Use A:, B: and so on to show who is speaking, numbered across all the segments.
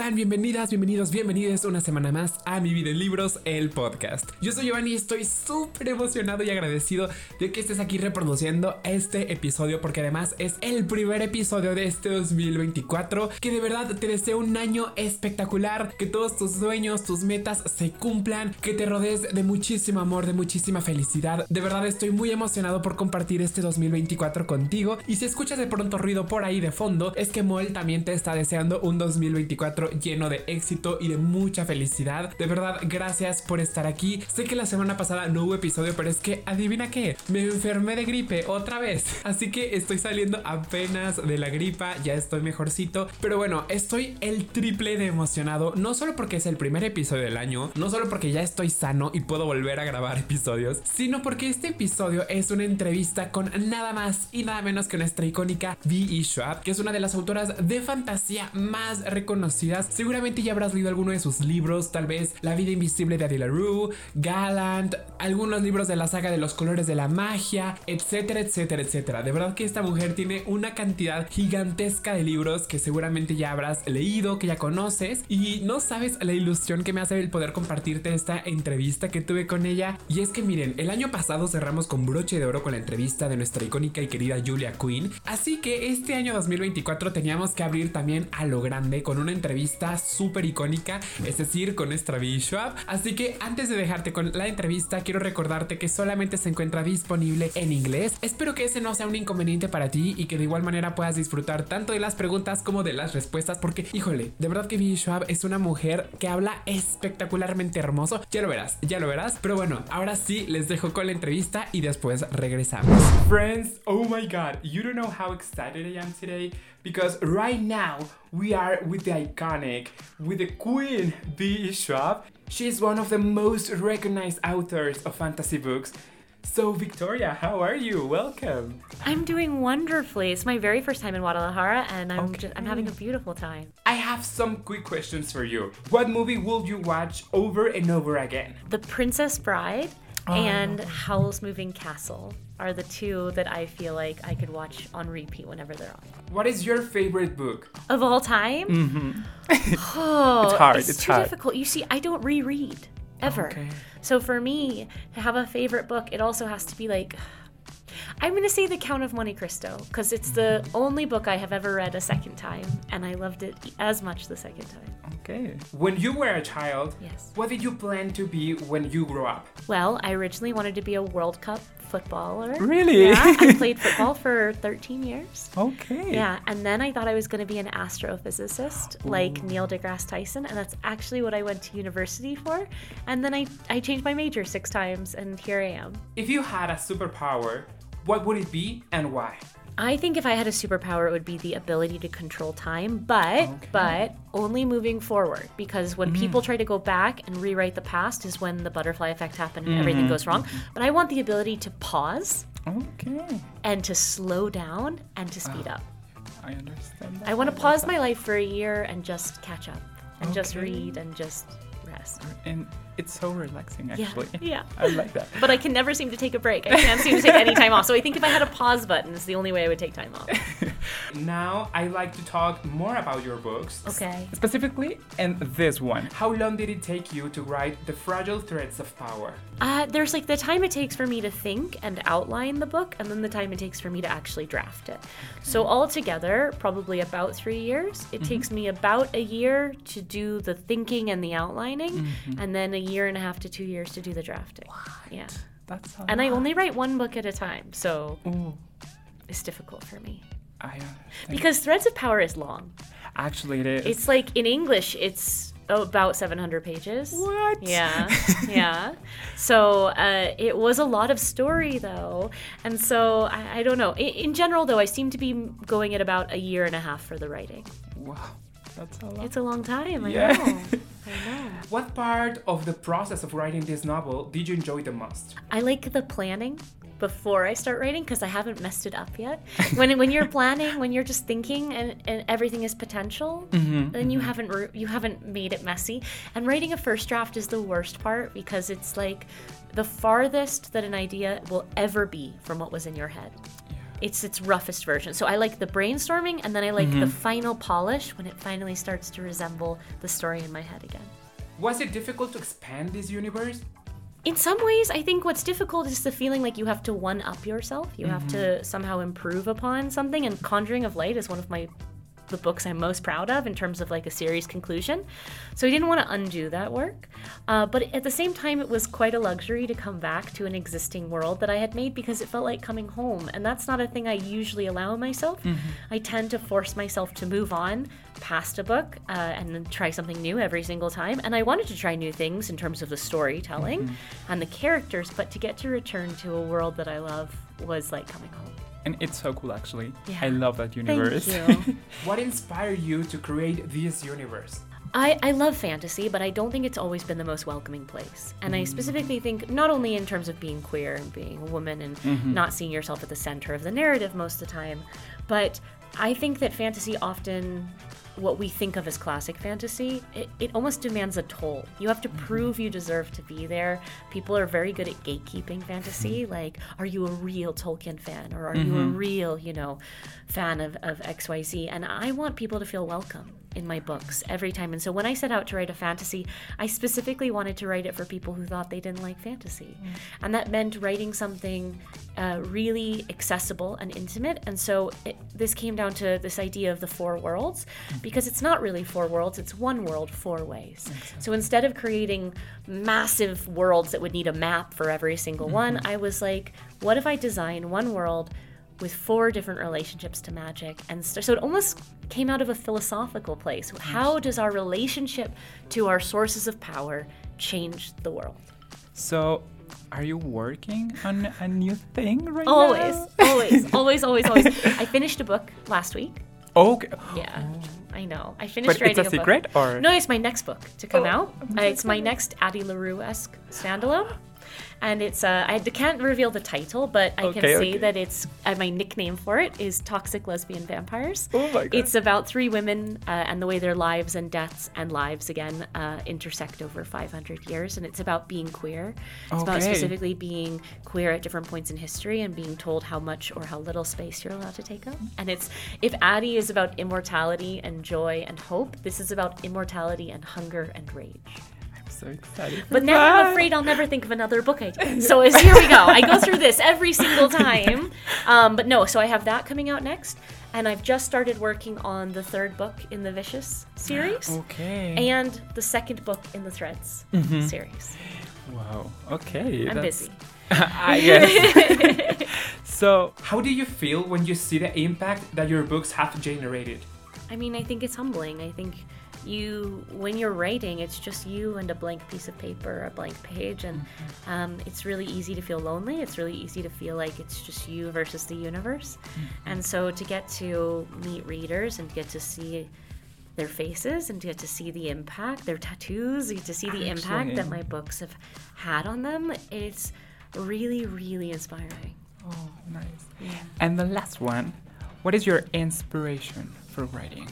A: Bienvenidas, bienvenidos, bienvenidos una semana más a Mi Vida en Libros, el podcast. Yo soy Giovanni y estoy súper emocionado y agradecido de que estés aquí reproduciendo este episodio porque además es el primer episodio de este 2024 que de verdad te deseo un año espectacular, que todos tus sueños, tus metas se cumplan, que te rodees de muchísimo amor, de muchísima felicidad. De verdad estoy muy emocionado por compartir este 2024 contigo y si escuchas de pronto ruido por ahí de fondo es que Moel también te está deseando un 2024 lleno de éxito y de mucha felicidad. De verdad, gracias por estar aquí. Sé que la semana pasada no hubo episodio, pero es que adivina qué, me enfermé de gripe otra vez. Así que estoy saliendo apenas de la gripa, ya estoy mejorcito. Pero bueno, estoy el triple de emocionado, no solo porque es el primer episodio del año, no solo porque ya estoy sano y puedo volver a grabar episodios, sino porque este episodio es una entrevista con nada más y nada menos que nuestra icónica V.E. Schwab, que es una de las autoras de fantasía más reconocidas. Seguramente ya habrás leído alguno de sus libros, tal vez La vida invisible de Adela Rue, Gallant, algunos libros de la saga de los colores de la magia, etcétera, etcétera, etcétera. De verdad que esta mujer tiene una cantidad gigantesca de libros que seguramente ya habrás leído, que ya conoces y no sabes la ilusión que me hace el poder compartirte esta entrevista que tuve con ella. Y es que miren, el año pasado cerramos con broche de oro con la entrevista de nuestra icónica y querida Julia Quinn, así que este año 2024 teníamos que abrir también a lo grande con una entrevista súper icónica, es decir, con nuestra Schwab. Así que antes de dejarte con la entrevista, quiero recordarte que solamente se encuentra disponible en inglés. Espero que ese no sea un inconveniente para ti y que de igual manera puedas disfrutar tanto de las preguntas como de las respuestas, porque híjole, de verdad que V. Schwab es una mujer que habla espectacularmente hermoso. Ya lo verás, ya lo verás. Pero bueno, ahora sí les dejo con la entrevista y después regresamos. Friends, oh my god, you don't know how excited I am today. Because right now we are with the iconic, with the Queen V. Schwab. She's one of the most recognized authors of fantasy books. So, Victoria, how are you? Welcome.
B: I'm doing wonderfully. It's my very first time in Guadalajara, and I'm
A: Okay.
B: just, I'm having a beautiful time.
A: I have some quick questions for you. What movie will you watch over and over again?
B: The Princess Bride Oh, and Howl's Moving Castle are the two that I feel like I could watch on repeat whenever they're on.
A: What is your favorite book?
B: Of all time, mm-hmm. oh,
C: It's hard,
B: It's,
C: it's
B: too
C: hard.
B: difficult. You see, I don't reread ever.
A: Okay.
B: So for me to have a favorite book, it also has to be like. I'm gonna say The Count of Monte Cristo because it's the only book I have ever read a second time, and I loved it as much the second time.
C: Okay.
A: When you were a child,
B: Yes.
A: what did you plan to be when you grow up?
B: Well, I originally wanted to be a World Cup footballer.
C: Really?
B: Yeah, I played football for 13 years.
C: Okay.
B: Yeah, and then I thought I was going to be an astrophysicist like Neil deGrasse Tyson, and that's actually what I went to university for. And then I, I changed my major six times, and here I am.
A: If you had a superpower, what would it be and why?
B: I think if I had a superpower, it would be the ability to control time, but but only moving forward. Because when mm. people try to go back and rewrite the past, is when the butterfly effect happens and everything mm-hmm. goes wrong. Mm-hmm. But I want the ability to pause
C: Okay.
B: and to slow down and to speed ah, up.
C: I understand. That.
B: I want to pause my life for a year and just catch up and just read and just rest.
C: And it's so relaxing,
B: Yeah,
C: actually.
B: yeah.
C: I like that.
B: But I can never seem to take a break. I can't seem to take any time off. So I think if I had a pause button, it's the only way I would take time off.
A: Now, I like to talk more about your books.
B: Okay.
C: Specifically, and this one.
A: How long did it take you to write The Fragile Threads of Power?
B: Uh, there's like the time it takes for me to think and outline the book, and then the time it takes for me to actually draft it. So altogether, probably about three years. It takes me about a year to do the thinking and the outlining, and then a year and a half to two years to do the drafting. What? Yeah.
C: That's a
B: And I only write one book at a time, so
C: Ooh,
B: it's difficult for me.
C: I understand.
B: Because Threads of Power is long.
C: Actually, it is.
B: It's like in English, it's about 700 pages.
C: What?
B: Yeah, yeah. So uh, it was a lot of story, though. And so I, I don't know. In, in general, though, I seem to be going at about a year and a half for the writing.
C: Wow. That's a lot.
B: It's a long time. I
C: Yeah.
B: know. I know.
A: What part of the process of writing this novel did you enjoy the most?
B: I like the planning before I start writing because I haven't messed it up yet. When when you're planning, when you're just thinking and, and everything is potential, mm-hmm, then you mm-hmm. haven't ru- you haven't made it messy. And writing a first draft is the worst part because it's like the farthest that an idea will ever be from what was in your head. it's its roughest version. So I like the brainstorming and then I like the mm-hmm. final polish when it finally starts to resemble the story in my head again.
A: Was it difficult to expand this universe?
B: In some ways, I think what's difficult is the feeling like you have to one up yourself. You have to somehow improve upon something. And Conjuring of Light is one of my the books I'm most proud of in terms of like a series conclusion. So I didn't want to undo that work. Uh, but at the same time, it was quite a luxury to come back to an existing world that I had made because it felt like coming home. And that's not a thing I usually allow myself. I tend to force myself to move on past a book uh, and try something new every single time. And I wanted to try new things in terms of the storytelling mm-hmm. and the characters, but to get to return to a world that I love was like coming home.
C: And it's so cool, actually.
B: Yeah.
C: I love that universe.
B: Thank you.
A: What inspired you to create this universe?
B: I, I love fantasy, but I don't think it's always been the most welcoming place. And I mm. specifically think not only in terms of being queer and being a woman and mm-hmm. not seeing yourself at the center of the narrative most of the time, but I think that fantasy often what we think of as classic fantasy, it, it almost demands a toll. You have to mm-hmm. prove you deserve to be there. People are very good at gatekeeping fantasy. Mm-hmm. Like, are you a real Tolkien fan? Or are you a mm-hmm. real, you know, fan of, of XYZ? And I want people to feel welcome in my books every time. And so when I set out to write a fantasy, I specifically wanted to write it for people who thought they didn't like fantasy. Mm. And that meant writing something uh, really accessible and intimate. And so it, this came down to this idea of the four worlds because it's not really four worlds, it's one world, four ways. So instead of creating massive worlds that would need a map for every single mm-hmm. one, I was like, what if I design one world? with four different relationships to magic? And so, so it almost came out of a philosophical place. How does our relationship to our sources of power change the world?
C: So, are you working on a new thing right
B: always
C: now?
B: always always always always. I finished a book last week.
C: Okay.
B: yeah oh. I know. I finished
C: But it's
B: writing
C: a
B: book.
C: secret, or
B: no it's my next book to come
C: Oh,
B: out. uh, it's my next addie larue-esque standalone and it's uh, I can't reveal the title, but I can say
C: okay.
B: that it's uh, my nickname for it is Toxic Lesbian Vampires.
C: Oh my God.
B: It's about three women uh, and the way their lives and deaths and lives again uh, intersect over 500 years, and it's about being queer. It's about specifically being queer at different points in history and being told how much or how little space you're allowed to take up. And it's if Addie is about immortality and joy and hope, this is about immortality and hunger and rage.
C: So excited.
B: But now I'm afraid I'll never think of another book idea. So as, here we go. I go through this every single time. Um, but no, so I have that coming out next, and I've just started working on the third book in the Vicious series,
C: Okay.
B: and the second book in the Threads series.
C: wow. Okay.
B: I'm
C: that's-
B: busy.
C: I guess. so,
A: How do you feel when you see the impact that your books have generated?
B: I mean, I think it's humbling. I think you, when you're writing, it's just you and a blank piece of paper, a blank page, and um, it's really easy to feel lonely. It's really easy to feel like it's just you versus the universe. And so to get to meet readers and get to see their faces and to get to see the impact, their tattoos, you get to see the impact that my books have had on them, it's really, really inspiring.
C: oh, nice. And the last one. What is your inspiration for writing?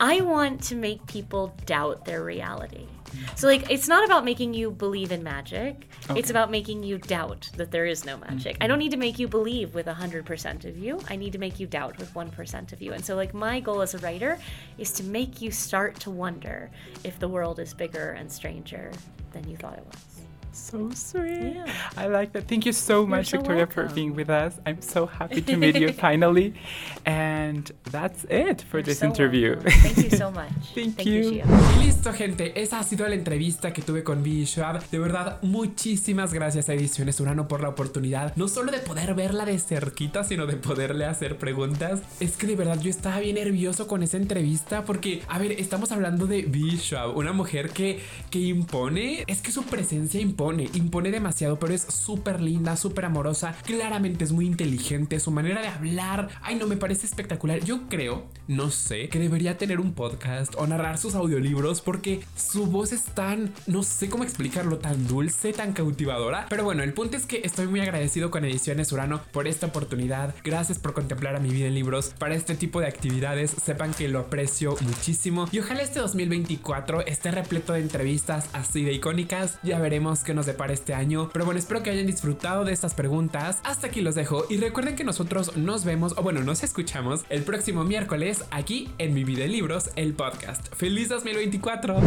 B: I want to make people doubt their reality. So, like, it's not about making you believe in magic. It's about making you doubt that there is no magic. I don't need to make you believe with 100% of you. I need to make you doubt with 1% of you. And so, like, my goal as a writer is to make you start to wonder if the world is bigger and stranger than you thought it was.
C: So sweet.
B: Yeah.
C: I like that. Thank you so much,
B: so
C: Victoria, for
B: welcome.
C: being with us. I'm so happy to meet you finally. And that's it for
B: You're
C: this
B: so
C: interview.
B: welcome. Thank you so much.
C: Thank
B: you,
C: you.
B: Shia.
A: Y listo, gente. Esa ha sido la entrevista que tuve con Vivi Schwab. De verdad, muchísimas gracias a Ediciones Urano por la oportunidad, no solo de poder verla de cerquita, sino de poderle hacer preguntas. Es que de verdad yo estaba bien nervioso con esa entrevista porque, a ver, estamos hablando de Vivi Schwab, una mujer que, que impone. Es que su presencia impone, demasiado, pero es súper linda, súper amorosa. Claramente es muy inteligente, su manera de hablar. Ay, no, me parece espectacular. Yo creo, no sé, que debería tener un podcast o narrar sus audiolibros porque su voz es tan, no sé cómo explicarlo, tan dulce, tan cautivadora. Pero bueno, el punto es que estoy muy agradecido con Ediciones Urano por esta oportunidad. Gracias por contemplar a mi vida en libros para este tipo de actividades. Sepan que lo aprecio muchísimo y ojalá este 2024 esté repleto de entrevistas así de icónicas. Ya veremos qué nos depara este año. Pero bueno, espero que hayan disfrutado de estas preguntas. Hasta aquí los dejo y recuerden que nosotros nos vemos, o bueno, nos escuchamos el próximo miércoles aquí en Mi Vida en Libros, el podcast. ¡Feliz 2024!